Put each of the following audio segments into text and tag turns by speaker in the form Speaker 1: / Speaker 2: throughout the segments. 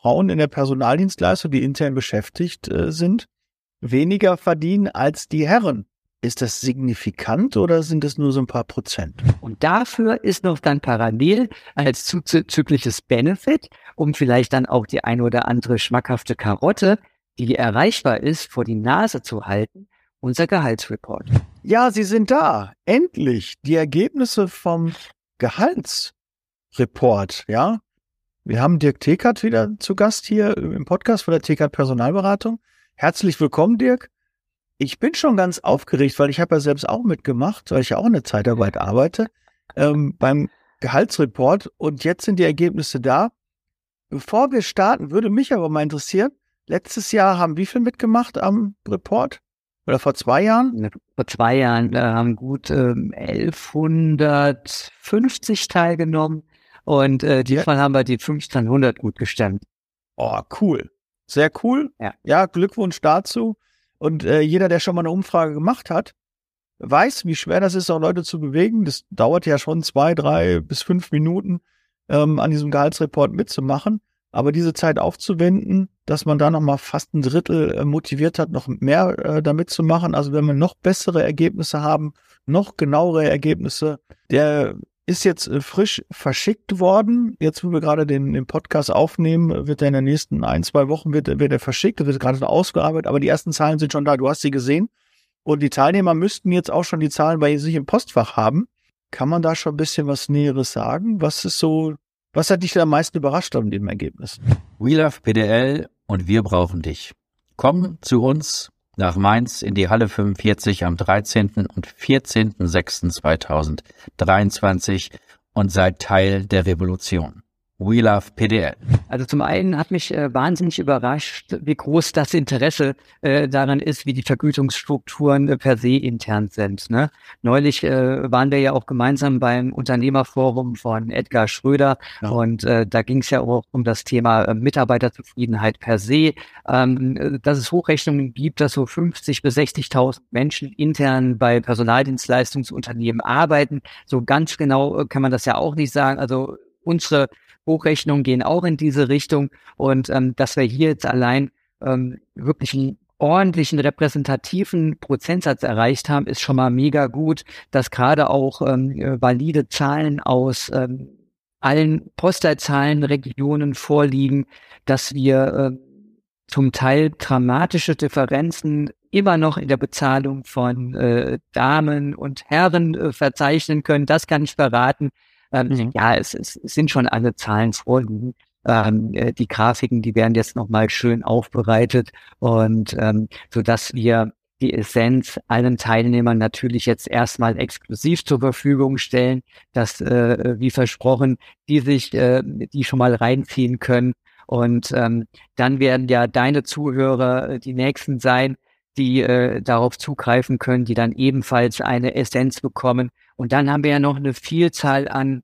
Speaker 1: Frauen in der Personaldienstleistung, die intern beschäftigt äh, sind, weniger verdienen als die Herren. Ist das signifikant oder sind es nur so ein paar Prozent?
Speaker 2: Und dafür ist noch dann parallel als zuzügliches Benefit, um vielleicht dann auch die ein oder andere schmackhafte Karotte, die erreichbar ist, vor die Nase zu halten, unser Gehaltsreport.
Speaker 1: Ja, sie sind da. Endlich. Die Ergebnisse vom Gehaltsreport, ja. Wir haben Dirk Tekert wieder zu Gast hier im Podcast von der Tekert Personalberatung. Herzlich willkommen, Dirk. Ich bin schon ganz aufgeregt, weil ich habe ja selbst auch mitgemacht, weil ich ja auch in der Zeitarbeit arbeite, ähm, beim Gehaltsreport und jetzt sind die Ergebnisse da. Bevor wir starten, würde mich aber mal interessieren, letztes Jahr haben wie viel mitgemacht am Report? Oder vor zwei Jahren?
Speaker 2: Vor zwei Jahren äh, haben gut ähm, 1150 teilgenommen und äh, diesmal ja. haben wir die 1500 gut gestemmt.
Speaker 1: Oh, cool. Sehr cool. Ja, ja Glückwunsch dazu. Und äh, jeder, der schon mal eine Umfrage gemacht hat, weiß, wie schwer das ist, auch Leute zu bewegen. Das dauert ja schon zwei, drei bis fünf Minuten, ähm, an diesem Gehaltsreport mitzumachen. Aber diese Zeit aufzuwenden, dass man da nochmal fast ein Drittel äh, motiviert hat, noch mehr äh, damit zu machen. Also wenn wir noch bessere Ergebnisse haben, noch genauere Ergebnisse, der ist jetzt äh, frisch verschickt worden. Jetzt, wo wir gerade den, den Podcast aufnehmen, wird er in den nächsten ein, zwei Wochen wird, wird er verschickt, wird gerade ausgearbeitet, aber die ersten Zahlen sind schon da. Du hast sie gesehen. Und die Teilnehmer müssten jetzt auch schon die Zahlen bei sich im Postfach haben. Kann man da schon ein bisschen was Näheres sagen? Was ist so, was hat dich da am meisten überrascht an dem Ergebnis?
Speaker 3: We Love PDL und wir brauchen dich. Komm zu uns nach Mainz in die Halle 45 am 13. und 14.06.2023 und seid Teil der Revolution. We Love PDL.
Speaker 2: Also zum einen hat mich äh, wahnsinnig überrascht, wie groß das Interesse äh, daran ist, wie die Vergütungsstrukturen äh, per se intern sind. Ne? Neulich äh, waren wir ja auch gemeinsam beim Unternehmerforum von Edgar Schröder ja. und äh, da ging es ja auch um das Thema äh, Mitarbeiterzufriedenheit per se, ähm, äh, dass es Hochrechnungen gibt, dass so 50 bis 60.000 Menschen intern bei Personaldienstleistungsunternehmen arbeiten. So ganz genau kann man das ja auch nicht sagen. Also unsere Hochrechnungen gehen auch in diese Richtung und ähm, dass wir hier jetzt allein ähm, wirklich einen ordentlichen repräsentativen Prozentsatz erreicht haben, ist schon mal mega gut, dass gerade auch ähm, valide Zahlen aus ähm, allen Postleitzahlenregionen vorliegen, dass wir äh, zum Teil dramatische Differenzen immer noch in der Bezahlung von äh, Damen und Herren äh, verzeichnen können. Das kann ich verraten. Ähm, mhm. Ja, es, es, sind schon alle Zahlen vorliegen. Ähm, äh, die Grafiken, die werden jetzt nochmal schön aufbereitet und ähm, so dass wir die Essenz allen Teilnehmern natürlich jetzt erstmal exklusiv zur Verfügung stellen, dass, äh, wie versprochen, die sich äh, die schon mal reinziehen können. Und ähm, dann werden ja deine Zuhörer äh, die nächsten sein, die äh, darauf zugreifen können, die dann ebenfalls eine Essenz bekommen und dann haben wir ja noch eine Vielzahl an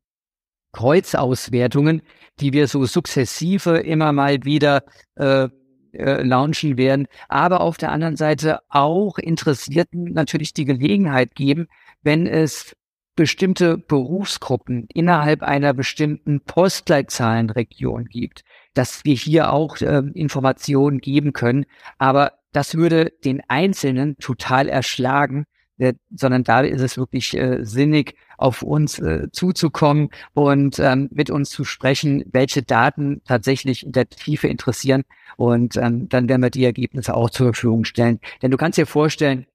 Speaker 2: Kreuzauswertungen, die wir so sukzessive immer mal wieder äh, äh, launchen werden, aber auf der anderen Seite auch Interessierten natürlich die Gelegenheit geben, wenn es bestimmte Berufsgruppen innerhalb einer bestimmten Postleitzahlenregion gibt, dass wir hier auch äh, Informationen geben können. Aber das würde den Einzelnen total erschlagen, sondern da ist es wirklich äh, sinnig, auf uns äh, zuzukommen und ähm, mit uns zu sprechen, welche Daten tatsächlich in der Tiefe interessieren. Und ähm, dann werden wir die Ergebnisse auch zur Verfügung stellen. Denn du kannst dir vorstellen,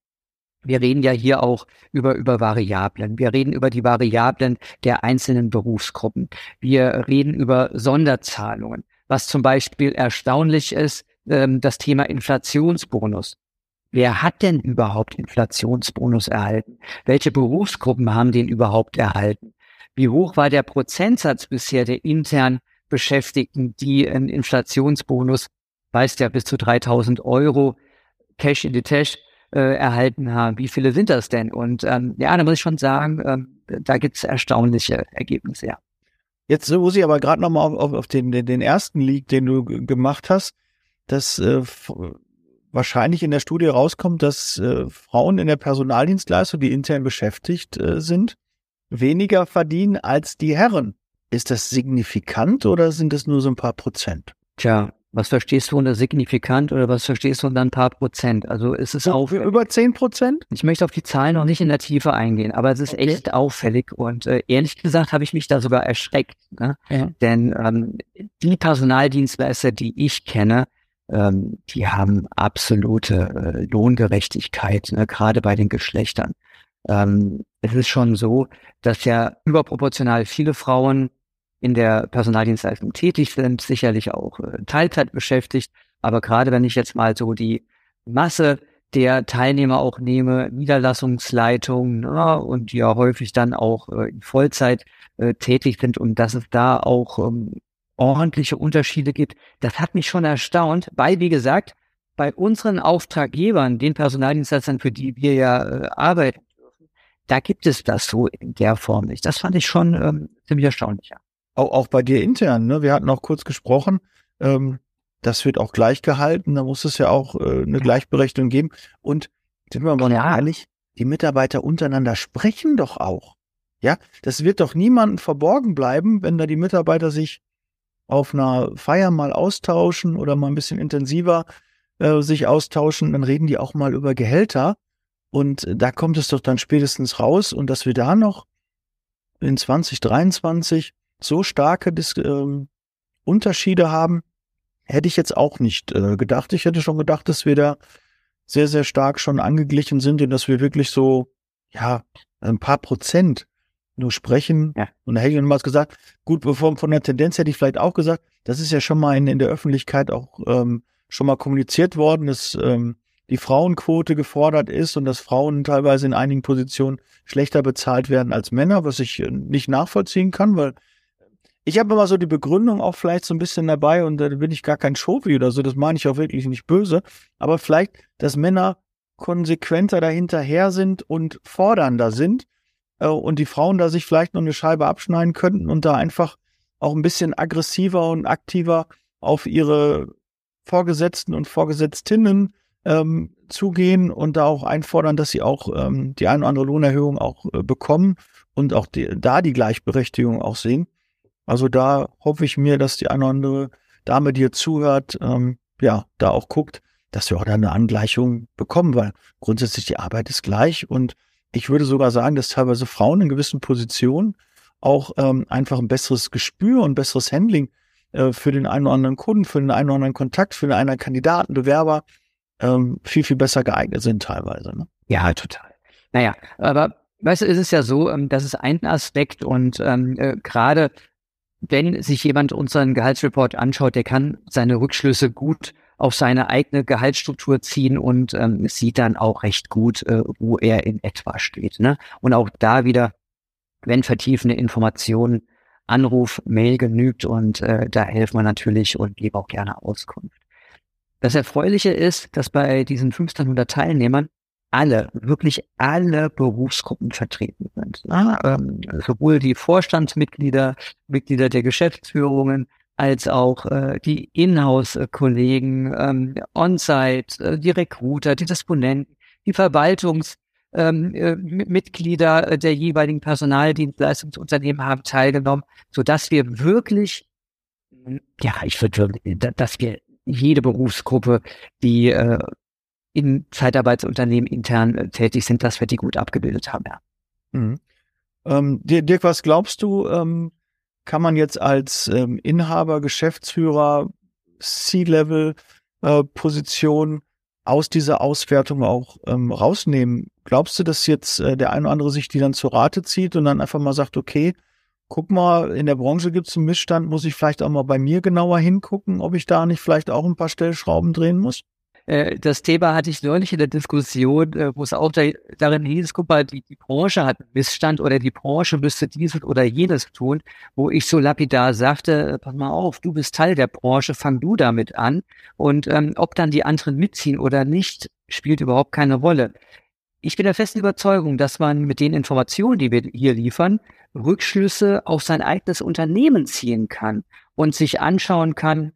Speaker 2: wir reden ja hier auch über, über Variablen. Wir reden über die Variablen der einzelnen Berufsgruppen. Wir reden über Sonderzahlungen. Was zum Beispiel erstaunlich ist, ähm, das Thema Inflationsbonus. Wer hat denn überhaupt Inflationsbonus erhalten? Welche Berufsgruppen haben den überhaupt erhalten? Wie hoch war der Prozentsatz bisher der intern Beschäftigten, die einen Inflationsbonus, weißt ja, bis zu 3000 Euro Cash in the Tash äh, erhalten haben? Wie viele sind das denn? Und ähm, ja, da muss ich schon sagen, ähm, da gibt's erstaunliche Ergebnisse, ja.
Speaker 1: Jetzt muss ich aber gerade nochmal auf, auf den, den, den ersten Leak, den du gemacht hast, das äh, wahrscheinlich in der Studie rauskommt, dass äh, Frauen in der Personaldienstleistung, die intern beschäftigt äh, sind, weniger verdienen als die Herren. Ist das signifikant oder sind es nur so ein paar Prozent?
Speaker 2: Tja, was verstehst du unter signifikant oder was verstehst du unter ein paar Prozent? Also es ist auch
Speaker 1: über zehn Prozent.
Speaker 2: Ich möchte auf die Zahlen noch nicht in der Tiefe eingehen, aber es ist okay. echt auffällig und äh, ehrlich gesagt habe ich mich da sogar erschreckt, ne? Ja. denn ähm, die Personaldienstleister, die ich kenne, ähm, die haben absolute äh, Lohngerechtigkeit, ne? gerade bei den Geschlechtern. Ähm, es ist schon so, dass ja überproportional viele Frauen in der Personaldienstleistung tätig sind, sicherlich auch äh, Teilzeit beschäftigt. Aber gerade wenn ich jetzt mal so die Masse der Teilnehmer auch nehme, Niederlassungsleitung ja, und die ja häufig dann auch äh, in Vollzeit äh, tätig sind und dass es da auch ähm, ordentliche Unterschiede gibt, das hat mich schon erstaunt, weil, wie gesagt, bei unseren Auftraggebern, den Personaldienstleistern, für die wir ja äh, arbeiten dürfen, da gibt es das so in der Form nicht. Das fand ich schon ähm, ziemlich erstaunlich. Ja
Speaker 1: auch, auch bei dir intern, ne? Wir hatten auch kurz gesprochen, ähm, das wird auch gleich gehalten, da muss es ja auch äh, eine Gleichberechtigung geben. Und sind wir mal ehrlich, die Mitarbeiter untereinander sprechen doch auch. Ja, das wird doch niemandem verborgen bleiben, wenn da die Mitarbeiter sich auf einer Feier mal austauschen oder mal ein bisschen intensiver äh, sich austauschen, dann reden die auch mal über Gehälter. Und da kommt es doch dann spätestens raus und dass wir da noch in 2023 so starke Dis äh, Unterschiede haben, hätte ich jetzt auch nicht äh, gedacht. Ich hätte schon gedacht, dass wir da sehr, sehr stark schon angeglichen sind und dass wir wirklich so, ja, ein paar Prozent nur sprechen. Ja. Und da hätte ich nochmals gesagt, gut, bevor, von der Tendenz hätte ich vielleicht auch gesagt, das ist ja schon mal in, in der Öffentlichkeit auch ähm, schon mal kommuniziert worden, dass ähm, die Frauenquote gefordert ist und dass Frauen teilweise in einigen Positionen schlechter bezahlt werden als Männer, was ich äh, nicht nachvollziehen kann, weil ich habe immer so die Begründung auch vielleicht so ein bisschen dabei und da bin ich gar kein Schofi oder so, das meine ich auch wirklich nicht böse, aber vielleicht, dass Männer konsequenter dahinterher sind und fordernder sind äh, und die Frauen da sich vielleicht noch eine Scheibe abschneiden könnten und da einfach auch ein bisschen aggressiver und aktiver auf ihre Vorgesetzten und Vorgesetztinnen ähm, zugehen und da auch einfordern, dass sie auch ähm, die ein oder andere Lohnerhöhung auch äh, bekommen und auch die, da die Gleichberechtigung auch sehen. Also da hoffe ich mir, dass die eine oder andere Dame, die hier zuhört, ähm, ja, da auch guckt, dass wir auch da eine Angleichung bekommen, weil grundsätzlich die Arbeit ist gleich und ich würde sogar sagen, dass teilweise Frauen in gewissen Positionen auch ähm, einfach ein besseres Gespür und besseres Handling äh, für den einen oder anderen Kunden, für den einen oder anderen Kontakt, für den einen Kandidaten, Bewerber ähm, viel, viel besser geeignet sind teilweise. Ne?
Speaker 2: Ja, total. Naja, aber weißt du, ist es ja so, ähm, das ist ein Aspekt und ähm, äh, gerade wenn sich jemand unseren Gehaltsreport anschaut, der kann seine Rückschlüsse gut auf seine eigene Gehaltsstruktur ziehen und ähm, sieht dann auch recht gut, äh, wo er in etwa steht. Ne? Und auch da wieder, wenn vertiefende Informationen, Anruf, Mail genügt und äh, da helfen wir natürlich und geben auch gerne Auskunft. Das Erfreuliche ist, dass bei diesen 1500 Teilnehmern alle, wirklich alle Berufsgruppen vertreten sind. Ne? Ähm, sowohl die Vorstandsmitglieder, Mitglieder der Geschäftsführungen, als auch äh, die Inhouse-Kollegen, ähm, On-Site, äh, die Recruiter, die Disponenten, die Verwaltungsmitglieder ähm, äh, der jeweiligen Personaldienstleistungsunternehmen haben teilgenommen, so dass wir wirklich, ja, ich würde, dass wir jede Berufsgruppe, die äh, in Zeitarbeitsunternehmen intern äh, tätig sind, dass wir die gut abgebildet haben. Ja.
Speaker 1: Mhm. Ähm, Dirk, was glaubst du, ähm, kann man jetzt als ähm, Inhaber, Geschäftsführer, C-Level-Position äh, aus dieser Auswertung auch ähm, rausnehmen? Glaubst du, dass jetzt äh, der eine oder andere sich die dann zur Rate zieht und dann einfach mal sagt, okay, guck mal, in der Branche gibt es einen Missstand, muss ich vielleicht auch mal bei mir genauer hingucken, ob ich da nicht vielleicht auch ein paar Stellschrauben drehen muss?
Speaker 2: Äh, das Thema hatte ich neulich in der Diskussion, äh, wo es auch da, darin hieß, guck mal, die, die Branche hat einen Missstand oder die Branche müsste dieses oder jenes tun, wo ich so lapidar sagte, äh, pass mal auf, du bist Teil der Branche, fang du damit an. Und ähm, ob dann die anderen mitziehen oder nicht, spielt überhaupt keine Rolle. Ich bin der festen Überzeugung, dass man mit den Informationen, die wir hier liefern, Rückschlüsse auf sein eigenes Unternehmen ziehen kann und sich anschauen kann,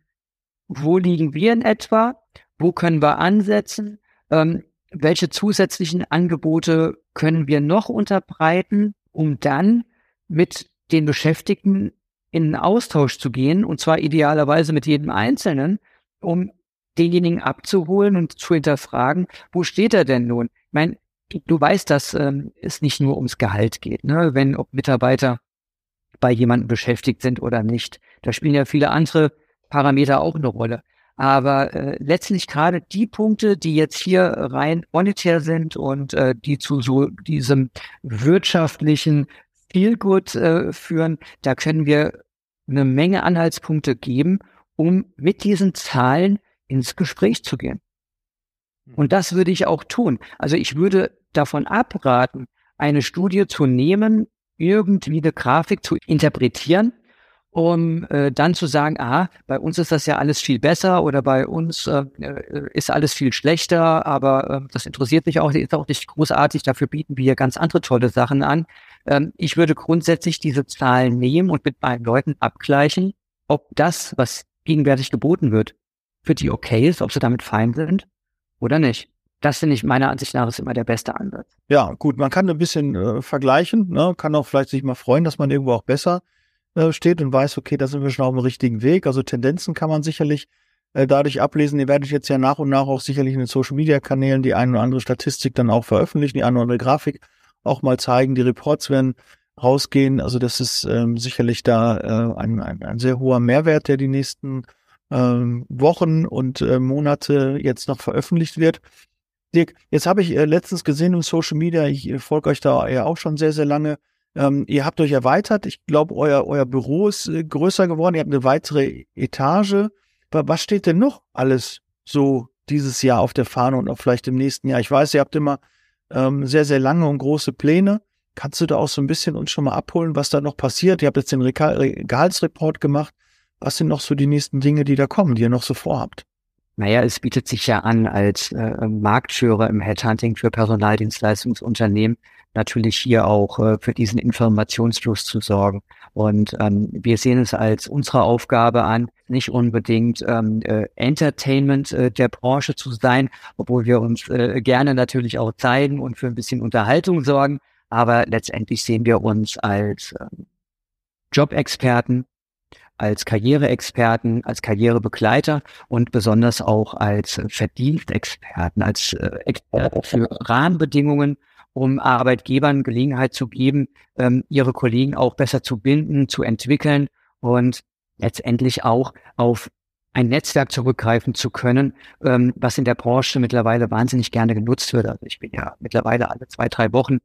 Speaker 2: wo liegen wir in etwa, wo können wir ansetzen? Ähm, welche zusätzlichen Angebote können wir noch unterbreiten, um dann mit den Beschäftigten in einen Austausch zu gehen und zwar idealerweise mit jedem Einzelnen, um denjenigen abzuholen und zu hinterfragen, wo steht er denn nun? Ich meine, du weißt, dass ähm, es nicht nur ums Gehalt geht, ne? wenn ob Mitarbeiter bei jemandem beschäftigt sind oder nicht. Da spielen ja viele andere Parameter auch eine Rolle. Aber äh, letztlich gerade die Punkte, die jetzt hier rein monetär sind und äh, die zu so diesem wirtschaftlichen Feelgood äh, führen, da können wir eine Menge Anhaltspunkte geben, um mit diesen Zahlen ins Gespräch zu gehen. Hm. Und das würde ich auch tun. Also ich würde davon abraten, eine Studie zu nehmen, irgendwie eine Grafik zu interpretieren um äh, dann zu sagen, ah, bei uns ist das ja alles viel besser oder bei uns äh, äh, ist alles viel schlechter, aber äh, das interessiert mich auch, ist auch nicht großartig, dafür bieten wir ganz andere tolle Sachen an. Ähm, ich würde grundsätzlich diese Zahlen nehmen und mit meinen Leuten abgleichen, ob das, was gegenwärtig geboten wird, für die okay ist, ob sie damit fein sind oder nicht. Das finde ich meiner Ansicht nach ist immer der beste Ansatz.
Speaker 1: Ja, gut, man kann ein bisschen äh, vergleichen, ne? kann auch vielleicht sich mal freuen, dass man irgendwo auch besser äh, steht und weiß, okay, da sind wir schon auf dem richtigen Weg. Also Tendenzen kann man sicherlich äh, dadurch ablesen. Ihr werdet jetzt ja nach und nach auch sicherlich in den Social Media Kanälen die eine oder andere Statistik dann auch veröffentlichen, die eine oder andere Grafik auch mal zeigen. Die Reports werden rausgehen. Also das ist ähm, sicherlich da äh, ein, ein, ein sehr hoher Mehrwert, der die nächsten ähm, Wochen und äh, Monate jetzt noch veröffentlicht wird. Dirk, jetzt habe ich äh, letztens gesehen im Social Media, ich äh, folge euch da ja auch schon sehr, sehr lange, ähm, ihr habt euch erweitert. Ich glaube, euer, euer Büro ist äh, größer geworden. Ihr habt eine weitere Etage. Was steht denn noch alles so dieses Jahr auf der Fahne und auch vielleicht im nächsten Jahr? Ich weiß, ihr habt immer ähm, sehr, sehr lange und große Pläne. Kannst du da auch so ein bisschen uns schon mal abholen, was da noch passiert? Ihr habt jetzt den Re Gehaltsreport gemacht. Was sind noch so die nächsten Dinge, die da kommen, die ihr noch so vorhabt?
Speaker 2: Naja, es bietet sich ja an, als äh, Marktführer im Headhunting für Personaldienstleistungsunternehmen natürlich hier auch äh, für diesen Informationsfluss zu sorgen. Und ähm, wir sehen es als unsere Aufgabe an, nicht unbedingt ähm, äh, Entertainment äh, der Branche zu sein, obwohl wir uns äh, gerne natürlich auch zeigen und für ein bisschen Unterhaltung sorgen. Aber letztendlich sehen wir uns als äh, Jobexperten, als Karriereexperten, als Karrierebegleiter und besonders auch als Verdienstexperten, als äh, Experten für Rahmenbedingungen, um Arbeitgebern Gelegenheit zu geben, ähm, ihre Kollegen auch besser zu binden, zu entwickeln und letztendlich auch auf ein Netzwerk zurückgreifen zu können, ähm, was in der Branche mittlerweile wahnsinnig gerne genutzt wird. Also ich bin ja mittlerweile alle zwei, drei Wochen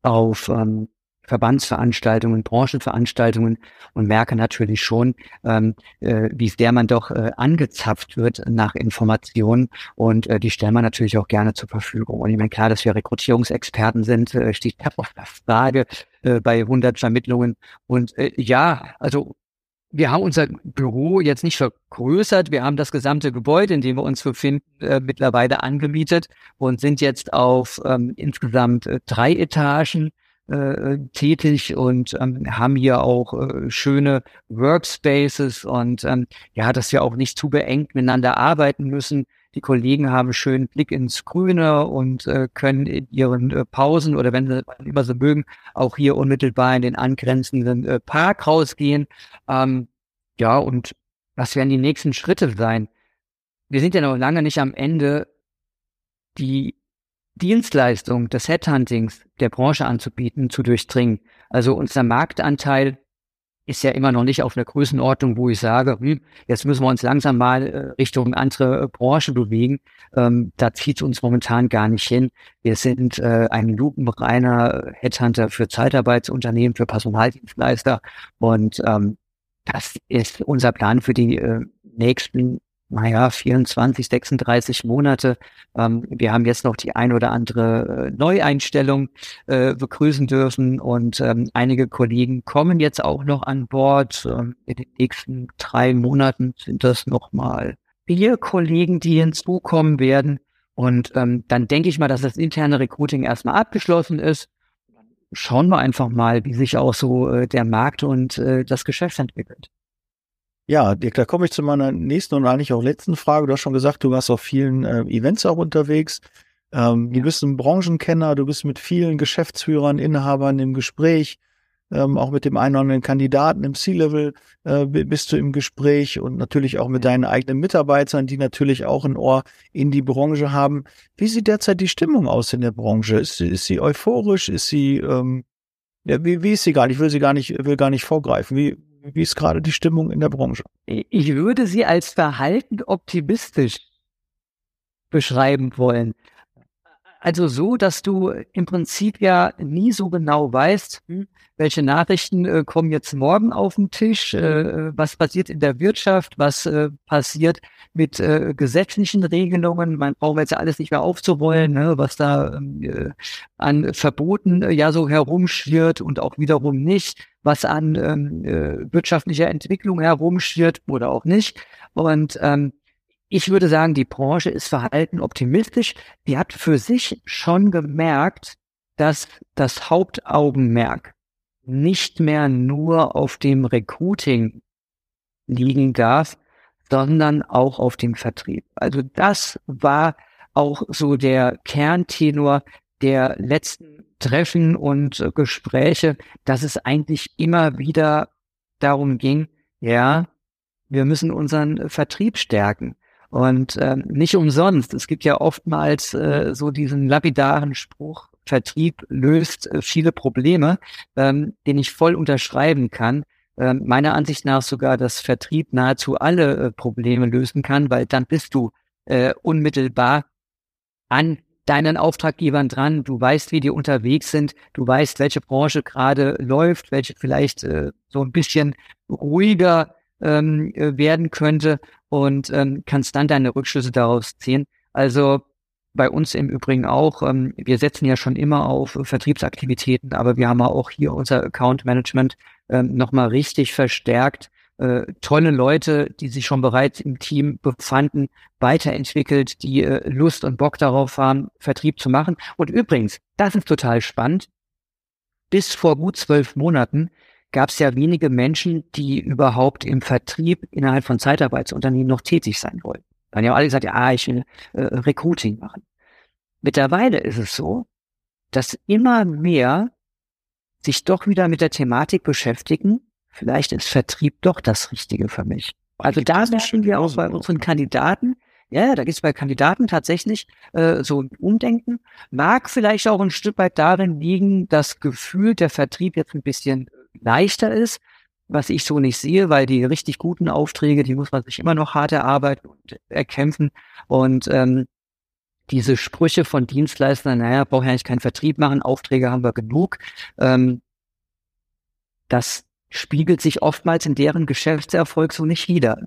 Speaker 2: auf ähm, Verbandsveranstaltungen, Branchenveranstaltungen und merke natürlich schon, ähm, äh, wie sehr man doch äh, angezapft wird nach Informationen und äh, die stellen wir natürlich auch gerne zur Verfügung. Und ich meine, klar, dass wir Rekrutierungsexperten sind, äh, steht auf der Frage äh, bei 100 Vermittlungen. Und äh, ja, also wir haben unser Büro jetzt nicht vergrößert. Wir haben das gesamte Gebäude, in dem wir uns befinden, äh, mittlerweile angemietet und sind jetzt auf ähm, insgesamt äh, drei Etagen äh, tätig und ähm, haben hier auch äh, schöne Workspaces und ähm, ja, dass wir auch nicht zu beengt miteinander arbeiten müssen. Die Kollegen haben schönen Blick ins Grüne und äh, können in ihren äh, Pausen oder wenn sie immer so mögen, auch hier unmittelbar in den angrenzenden äh, Park rausgehen. Ähm, ja, und was werden die nächsten Schritte sein? Wir sind ja noch lange nicht am Ende. Die Dienstleistung des Headhuntings der Branche anzubieten, zu durchdringen. Also unser Marktanteil ist ja immer noch nicht auf einer Größenordnung, wo ich sage, hm, jetzt müssen wir uns langsam mal äh, Richtung andere äh, Branche bewegen. Ähm, da zieht es uns momentan gar nicht hin. Wir sind äh, ein lupenreiner Headhunter für Zeitarbeitsunternehmen, für Personaldienstleister und ähm, das ist unser Plan für die äh, nächsten naja, 24, 36 Monate. Ähm, wir haben jetzt noch die ein oder andere äh, Neueinstellung äh, begrüßen dürfen und ähm, einige Kollegen kommen jetzt auch noch an Bord. Ähm, in den nächsten drei Monaten sind das nochmal vier Kollegen, die hinzukommen werden. Und ähm, dann denke ich mal, dass das interne Recruiting erstmal abgeschlossen ist. Schauen wir einfach mal, wie sich auch so äh, der Markt und äh, das Geschäft entwickelt.
Speaker 1: Ja, Dirk, da komme ich zu meiner nächsten und eigentlich auch letzten Frage. Du hast schon gesagt, du warst auf vielen äh, Events auch unterwegs. Ähm. Du bist ein Branchenkenner, du bist mit vielen Geschäftsführern, Inhabern im Gespräch. ähm, auch mit dem einen oder anderen Kandidaten im C-Level äh, bist du im Gespräch und natürlich auch mit deinen eigenen Mitarbeitern, die natürlich auch ein Ohr in die Branche haben. Wie sieht derzeit die Stimmung aus in der Branche? Ist, ist sie euphorisch? Ist sie, ähm, ja, wie, wie ist sie gar nicht? Ich will sie gar nicht, will gar nicht vorgreifen. Wie, wie ist gerade die Stimmung in der Branche?
Speaker 2: Ich würde sie als verhalten optimistisch beschreiben wollen. Also so, dass du im Prinzip ja nie so genau weißt, hm, welche Nachrichten äh, kommen jetzt morgen auf den Tisch, äh, was passiert in der Wirtschaft, was äh, passiert mit äh, gesetzlichen Regelungen. Man braucht jetzt ja alles nicht mehr aufzurollen, ne, was da ähm, äh, an Verboten äh, ja so herumschwirrt und auch wiederum nicht, was an ähm, äh, wirtschaftlicher Entwicklung herumschwirrt oder auch nicht. Und ähm, ich würde sagen, die Branche ist verhalten optimistisch. Die hat für sich schon gemerkt, dass das Hauptaugenmerk nicht mehr nur auf dem Recruiting liegen darf, sondern auch auf dem Vertrieb. Also das war auch so der Kerntenor der letzten Treffen und Gespräche, dass es eigentlich immer wieder darum ging, ja, wir müssen unseren Vertrieb stärken. Und äh, nicht umsonst. Es gibt ja oftmals äh, so diesen lapidaren Spruch, Vertrieb löst äh, viele Probleme, ähm, den ich voll unterschreiben kann. Ähm, meiner Ansicht nach sogar, dass Vertrieb nahezu alle äh, Probleme lösen kann, weil dann bist du äh, unmittelbar an deinen Auftraggebern dran. Du weißt, wie die unterwegs sind. Du weißt, welche Branche gerade läuft, welche vielleicht äh, so ein bisschen ruhiger ähm, äh, werden könnte und ähm, kannst dann deine Rückschlüsse daraus ziehen. Also bei uns im Übrigen auch. Ähm, wir setzen ja schon immer auf Vertriebsaktivitäten, aber wir haben auch hier unser Account Management ähm, nochmal richtig verstärkt. Äh, tolle Leute, die sich schon bereits im Team befanden, weiterentwickelt, die äh, Lust und Bock darauf haben, Vertrieb zu machen. Und übrigens, das ist total spannend. Bis vor gut zwölf Monaten gab es ja wenige Menschen, die überhaupt im Vertrieb innerhalb von Zeitarbeitsunternehmen noch tätig sein wollten. Dann haben alle gesagt, ja, ich will äh, Recruiting machen. Mittlerweile ist es so, dass immer mehr sich doch wieder mit der Thematik beschäftigen, vielleicht ist Vertrieb doch das Richtige für mich. Also da merken wir auch bei unseren Kandidaten, ja, da gibt es bei Kandidaten tatsächlich äh, so ein Umdenken. Mag vielleicht auch ein Stück weit darin liegen, dass Gefühl der Vertrieb jetzt ein bisschen leichter ist, was ich so nicht sehe, weil die richtig guten Aufträge, die muss man sich immer noch hart erarbeiten und erkämpfen. Und ähm, diese Sprüche von Dienstleistern, naja, brauche ja eigentlich keinen Vertrieb machen, Aufträge haben wir genug. Ähm, das spiegelt sich oftmals in deren Geschäftserfolg so nicht wieder.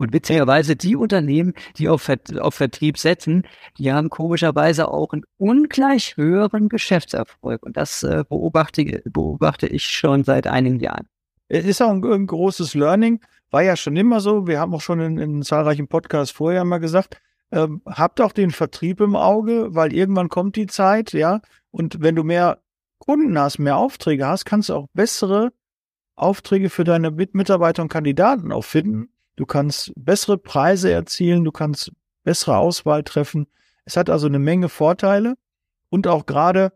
Speaker 2: Und witzigerweise die Unternehmen, die auf, auf Vertrieb setzen, die haben komischerweise auch einen ungleich höheren Geschäftserfolg. Und das äh, beobachte, beobachte ich schon seit einigen Jahren.
Speaker 1: Es ist auch ein, ein, großes Learning. War ja schon immer so. Wir haben auch schon in, in zahlreichen Podcasts vorher mal gesagt, ähm, habt auch den Vertrieb im Auge, weil irgendwann kommt die Zeit, ja. Und wenn du mehr Kunden hast, mehr Aufträge hast, kannst du auch bessere Aufträge für deine Mitarbeiter und Kandidaten auch finden Du kannst bessere Preise erzielen, du kannst bessere Auswahl treffen. Es hat also eine Menge Vorteile und auch gerade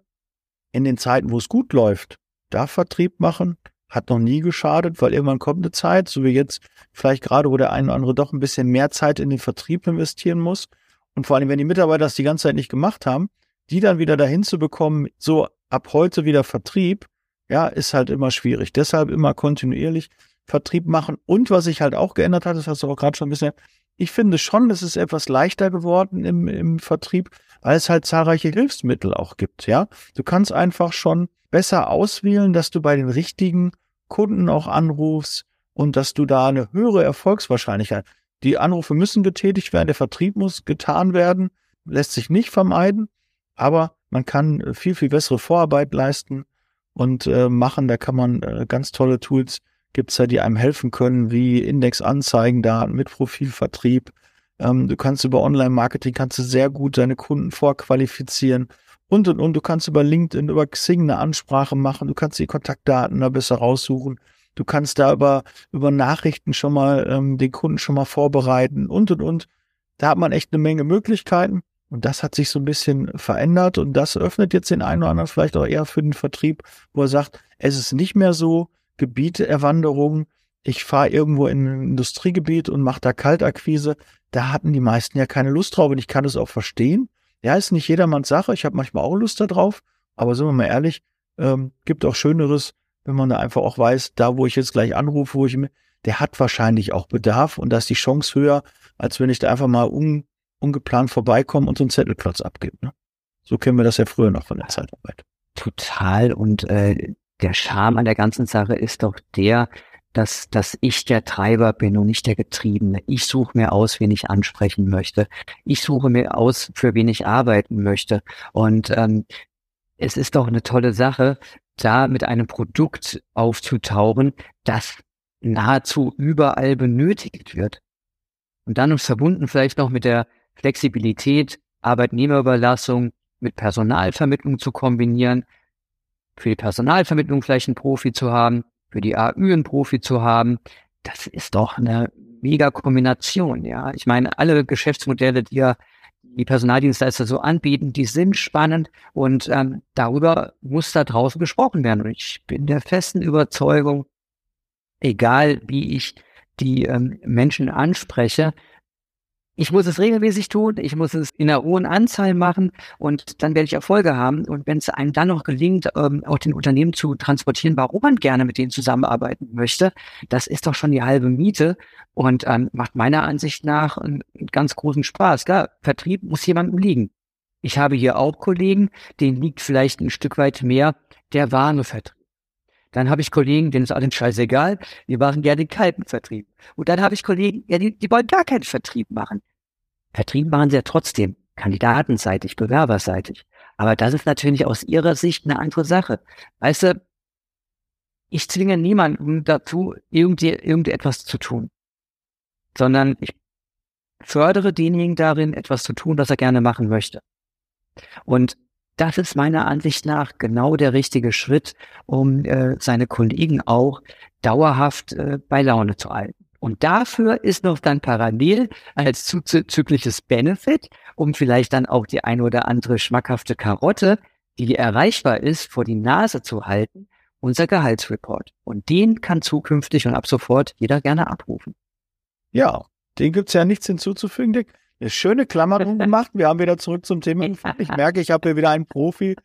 Speaker 1: in den Zeiten, wo es gut läuft, da Vertrieb machen, hat noch nie geschadet, weil irgendwann kommt eine Zeit, so wie jetzt vielleicht gerade, wo der eine oder andere doch ein bisschen mehr Zeit in den Vertrieb investieren muss. Und vor allem, wenn die Mitarbeiter das die ganze Zeit nicht gemacht haben, die dann wieder dahin zu bekommen, so ab heute wieder Vertrieb, ja, ist halt immer schwierig. Deshalb immer kontinuierlich Vertrieb machen. Und was sich halt auch geändert hat, das hast du auch gerade schon ein bisschen, ich finde schon, es ist etwas leichter geworden im, im Vertrieb, weil es halt zahlreiche Hilfsmittel auch gibt, ja. Du kannst einfach schon besser auswählen, dass du bei den richtigen Kunden auch anrufst und dass du da eine höhere Erfolgswahrscheinlichkeit. Die Anrufe müssen getätigt werden, der Vertrieb muss getan werden, lässt sich nicht vermeiden, aber man kann viel, viel bessere Vorarbeit leisten und äh, machen. Da kann man äh, ganz tolle Tools gibt's ja, die einem helfen können, wie Indexanzeigendaten mit Profilvertrieb. Ähm, du kannst über Online-Marketing kannst du sehr gut deine Kunden vorqualifizieren und und und. Du kannst über LinkedIn, über Xing eine Ansprache machen. Du kannst die Kontaktdaten da besser raussuchen. Du kannst da über, über Nachrichten schon mal ähm, den Kunden schon mal vorbereiten und und und. Da hat man echt eine Menge Möglichkeiten. Und das hat sich so ein bisschen verändert und das öffnet jetzt den einen oder anderen vielleicht auch eher für den Vertrieb, wo er sagt, es ist nicht mehr so Gebieteerwanderung, ich fahre irgendwo in ein Industriegebiet und mache da Kaltakquise. Da hatten die meisten ja keine Lust drauf und ich kann es auch verstehen. Ja, ist nicht jedermanns Sache. Ich habe manchmal auch Lust darauf, aber sind wir mal ehrlich, ähm, gibt auch Schöneres, wenn man da einfach auch weiß, da wo ich jetzt gleich anrufe, wo ich mir, der hat wahrscheinlich auch Bedarf und da ist die Chance höher, als wenn ich da einfach mal un, ungeplant vorbeikomme und so einen Zettelklotz abgebe. Ne? So kennen wir das ja früher noch von der Zeitarbeit.
Speaker 2: Total. Und äh, der Charme an der ganzen Sache ist doch der, dass, dass ich der Treiber bin und nicht der Getriebene. Ich suche mir aus, wen ich ansprechen möchte. Ich suche mir aus, für wen ich arbeiten möchte. Und ähm, es ist doch eine tolle Sache, da mit einem Produkt aufzutauchen, das nahezu überall benötigt wird. Und dann uns verbunden vielleicht noch mit der Flexibilität, Arbeitnehmerüberlassung mit Personalvermittlung zu kombinieren, für die Personalvermittlung vielleicht einen Profi zu haben, für die AÜ einen Profi zu haben, das ist doch eine mega Kombination, ja. Ich meine, alle Geschäftsmodelle, die ja die Personaldienstleister so anbieten, die sind spannend und ähm, darüber muss da draußen gesprochen werden. Und ich bin der festen Überzeugung, egal wie ich die ähm, Menschen anspreche, ich muss es regelmäßig tun, ich muss es in einer hohen Anzahl machen und dann werde ich Erfolge haben. Und wenn es einem dann noch gelingt, ähm, auch den Unternehmen zu transportieren, warum man gerne mit denen zusammenarbeiten möchte, das ist doch schon die halbe Miete und ähm, macht meiner Ansicht nach einen, einen ganz großen Spaß. Klar, Vertrieb muss jemandem liegen. Ich habe hier auch Kollegen, denen liegt vielleicht ein Stück weit mehr der warme Vertrieb. Dann habe ich Kollegen, denen ist alles scheißegal, die machen gerne kalten Vertrieb. Und dann habe ich Kollegen, ja, die, die wollen gar keinen Vertrieb machen. Vertrieb machen sie ja trotzdem, kandidatenseitig, bewerberseitig. Aber das ist natürlich aus ihrer Sicht eine andere Sache. Weißt du, ich zwinge niemanden dazu, irgendwie, irgendetwas zu tun, sondern ich fördere denjenigen darin, etwas zu tun, was er gerne machen möchte. Und das ist meiner Ansicht nach genau der richtige Schritt, um äh, seine Kollegen auch dauerhaft äh, bei Laune zu halten. Und dafür ist noch dann parallel als zuzügliches Benefit, um vielleicht dann auch die eine oder andere schmackhafte Karotte, die erreichbar ist, vor die Nase zu halten, unser Gehaltsreport. Und den kann zukünftig und ab sofort jeder gerne abrufen.
Speaker 1: Ja, den gibt's ja nichts hinzuzufügen, Dick. Eine schöne Klammer gemacht. Wir haben wieder zurück zum Thema Ich merke, ich habe hier wieder einen Profi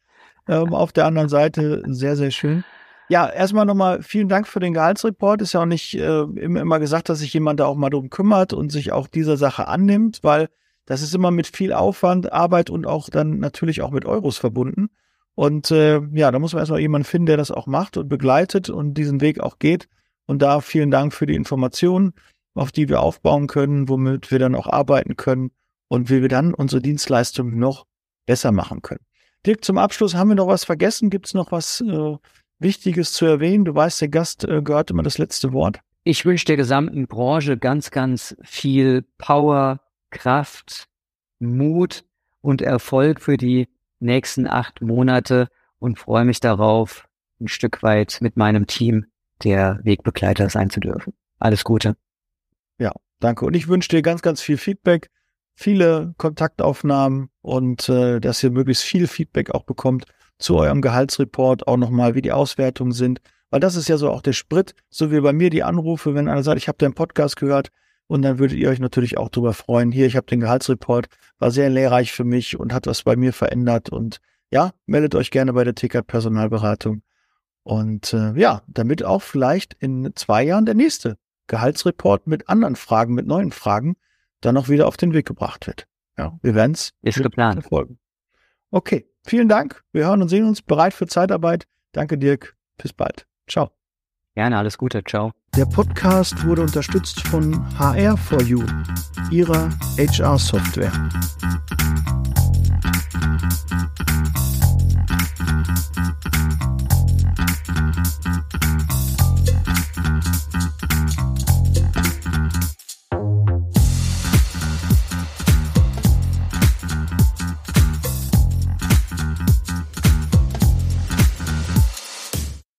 Speaker 1: ähm, auf der anderen Seite. Sehr, sehr schön. Ja, erstmal nochmal vielen Dank für den Gehaltsreport. Ist ja auch nicht äh, immer, immer gesagt, dass sich jemand da auch mal drum kümmert und sich auch dieser Sache annimmt, weil das ist immer mit viel Aufwand, Arbeit und auch dann natürlich auch mit Euros verbunden. Und äh, ja, da muss man erstmal jemanden finden, der das auch macht und begleitet und diesen Weg auch geht. Und da vielen Dank für die Informationen auf die wir aufbauen können, womit wir dann auch arbeiten können und wie wir dann unsere Dienstleistung noch besser machen können. Dirk, zum Abschluss haben wir noch was vergessen? Gibt es noch was äh, Wichtiges zu erwähnen? Du weißt, der Gast äh, gehört immer das letzte Wort.
Speaker 2: Ich wünsche der gesamten Branche ganz, ganz viel Power, Kraft, Mut und Erfolg für die nächsten acht Monate und freue mich darauf, ein Stück weit mit meinem Team der Wegbegleiter sein zu dürfen. Alles Gute.
Speaker 1: Ja, danke. Und ich wünsche dir ganz, ganz viel Feedback, viele Kontaktaufnahmen und äh, dass ihr möglichst viel Feedback auch bekommt zu eurem Gehaltsreport, auch nochmal, wie die Auswertungen sind. Weil das ist ja so auch der Sprit, so wie bei mir die Anrufe, wenn einer sagt, ich habe deinen Podcast gehört und dann würdet ihr euch natürlich auch drüber freuen. Hier, ich habe den Gehaltsreport, war sehr lehrreich für mich und hat was bei mir verändert. Und ja, meldet euch gerne bei der TK Personalberatung. Und äh, ja, damit auch vielleicht in zwei Jahren der nächste Gehaltsreport mit anderen Fragen, mit neuen Fragen, dann noch wieder auf den Weg gebracht wird. Ja, wir werden es
Speaker 2: ist geplant.
Speaker 1: Verfolgen. Okay, vielen Dank. Wir hören und sehen uns bereit für Zeitarbeit. Danke, Dirk. Bis bald. Ciao.
Speaker 2: Gerne, alles Gute. Ciao.
Speaker 1: Der Podcast wurde unterstützt von HR4U, ihrer HR-Software.